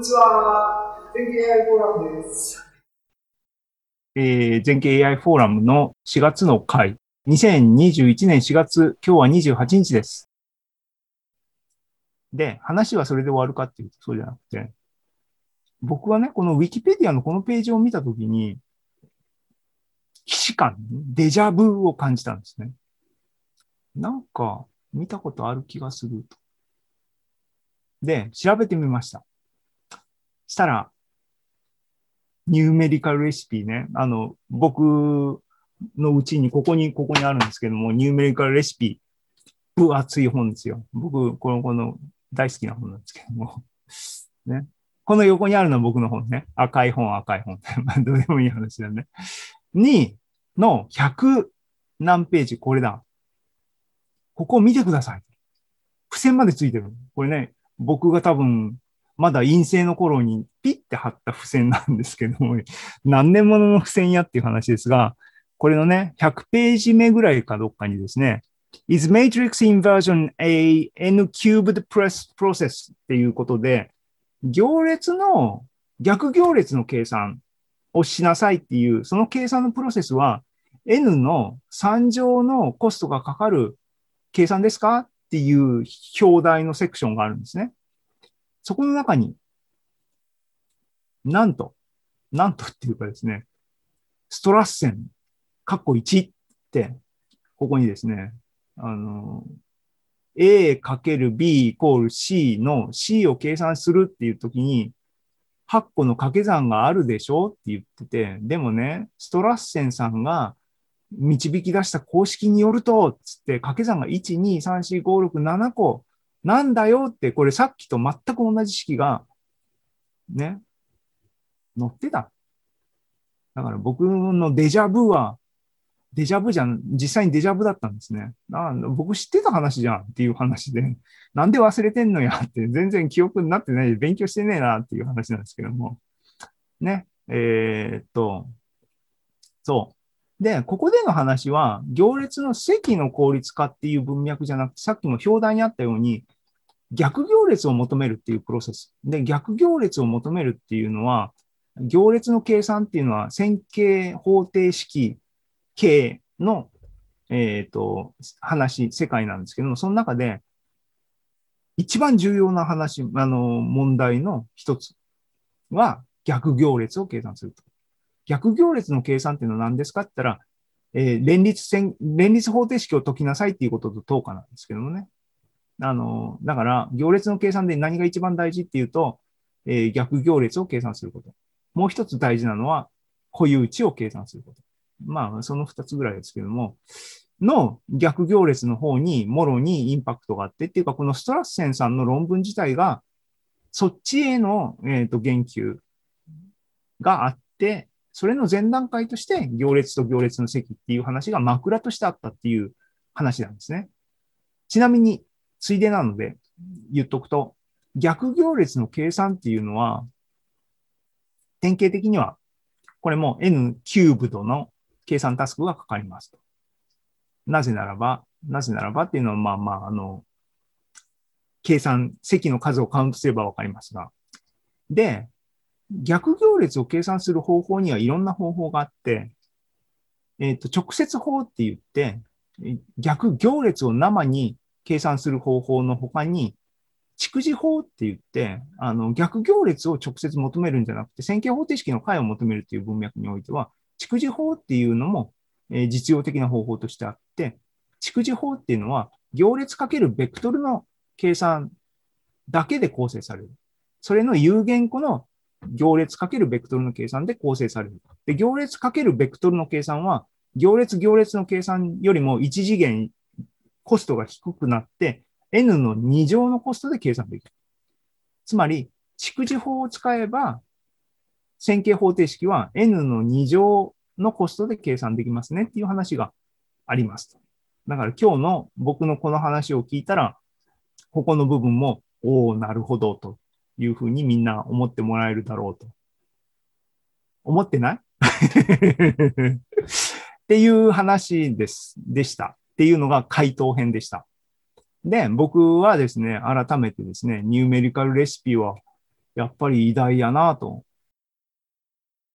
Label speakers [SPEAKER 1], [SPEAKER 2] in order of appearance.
[SPEAKER 1] にちは。全経 AI フォーラムです。
[SPEAKER 2] えー、全経 AI フォーラムの4月の回。2021年4月、今日は28日です。で、話はそれで終わるかっていうと、そうじゃなくて、僕はね、この Wikipedia のこのページを見たときに、既視感、デジャブを感じたんですね。なんか、見たことある気がすると。で、調べてみました。したら、ニューメリカルレシピね。あの、僕のうちに、ここに、ここにあるんですけども、ニューメリカルレシピ、分厚い本ですよ。僕、この、この、大好きな本なんですけども。ね。この横にあるのは僕の本ね。赤い本、赤い本。まあ、どうでもいい話だね。に、の100何ページ、これだ。ここを見てください。付箋までついてる。これね、僕が多分、まだ陰性の頃にピッて貼った付箋なんですけども、何年ものの付箋やっていう話ですが、これのね、100ページ目ぐらいかどっかにですね、is matrix inversion a n-cubed process っていうことで、行列の、逆行列の計算をしなさいっていう、その計算のプロセスは、n の3乗のコストがかかる計算ですかっていう表題のセクションがあるんですね。そこの中に、なんと、なんとっていうかですね、ストラッセン、カッコ1って、ここにですね、あの、A かける B イコール C の C を計算するっていうときに、8個の掛け算があるでしょって言ってて、でもね、ストラッセンさんが導き出した公式によると、つって掛け算が1、2、3、4、5、6、7個なんだよって、これさっきと全く同じ式が、ね、載ってた。だから僕のデジャブは、デジャブじゃん、実際にデジャブだったんですね。あ僕知ってた話じゃんっていう話で、なんで忘れてんのやって、全然記憶になってないで勉強してねえなっていう話なんですけども。ね、えー、っと、そう。で、ここでの話は、行列の席の効率化っていう文脈じゃなくて、さっきも表題にあったように、逆行列を求めるっていうプロセス。で、逆行列を求めるっていうのは、行列の計算っていうのは線形方程式系の、えっ、ー、と、話、世界なんですけども、その中で、一番重要な話、あの、問題の一つは、逆行列を計算すると。逆行列の計算っていうのは何ですかって言ったら、えー、連立線、連立方程式を解きなさいっていうことと等価なんですけどもね。あの、だから、行列の計算で何が一番大事っていうと、えー、逆行列を計算すること。もう一つ大事なのは、固有値を計算すること。まあ、その二つぐらいですけども、の逆行列の方に、もろにインパクトがあってっていうか、このストラッセンさんの論文自体が、そっちへの、えーと言及があって、それの前段階として、行列と行列の席っていう話が枕としてあったっていう話なんですね。ちなみに、ついでなので言っとくと、逆行列の計算っていうのは、典型的には、これも n キューブドの計算タスクがかかりますと。なぜならば、なぜならばっていうのは、まあまあ、あの、計算、席の数をカウントすればわかりますが。で、逆行列を計算する方法にはいろんな方法があって、えっ、ー、と、直接法って言って、逆行列を生に計算する方法の他に、蓄字法って言って、あの、逆行列を直接求めるんじゃなくて、線形方程式の解を求めるという文脈においては、蓄字法っていうのも、えー、実用的な方法としてあって、蓄字法っていうのは、行列かけるベクトルの計算だけで構成される。それの有限個の行列かけるベクトルの計算で構成される。で、行列かけるベクトルの計算は、行列行列の計算よりも一次元コストが低くなって、n の2乗のコストで計算できる。つまり、蓄字法を使えば、線形方程式は n の2乗のコストで計算できますねっていう話があります。だから今日の僕のこの話を聞いたら、ここの部分も、おおなるほどというふうにみんな思ってもらえるだろうと。思ってない？っていう話です、でした。っていうのが回答編でした。で、僕はですね、改めてですね、ニューメリカルレシピはやっぱり偉大やなと